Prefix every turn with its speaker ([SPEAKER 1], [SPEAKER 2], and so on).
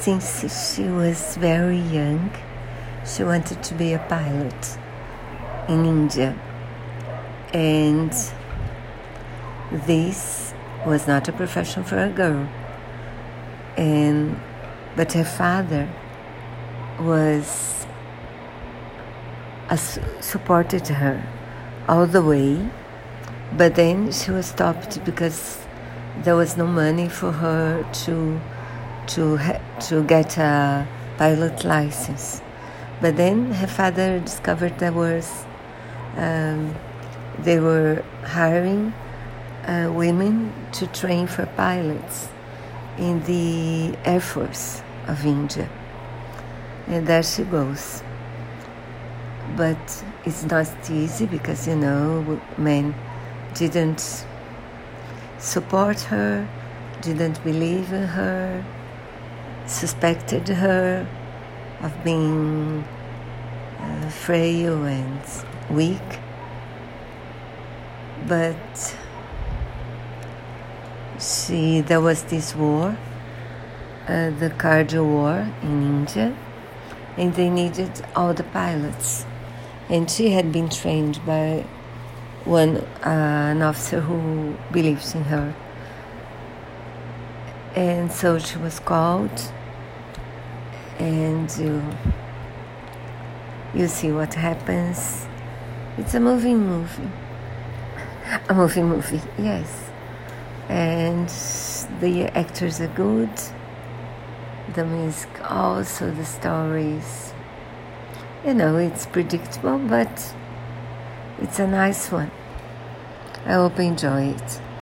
[SPEAKER 1] since she was very young, she wanted to be a pilot in India. And this was not a profession for a girl. And but her father was uh, supported her all the way, but then she was stopped because there was no money for her to to to get a pilot license. But then her father discovered there was um, they were hiring uh, women to train for pilots in the Air Force of India. And there she goes. But it's not easy because, you know, men didn't support her, didn't believe in her, suspected her of being uh, frail and weak. But she, there was this war, uh, the Kargil war in India, and they needed all the pilots. And she had been trained by one uh, an officer who believes in her. And so she was called, and you, you see what happens. It's a moving movie. A movie movie, yes. And the actors are good. The music also the stories. You know it's predictable but it's a nice one. I hope you enjoy it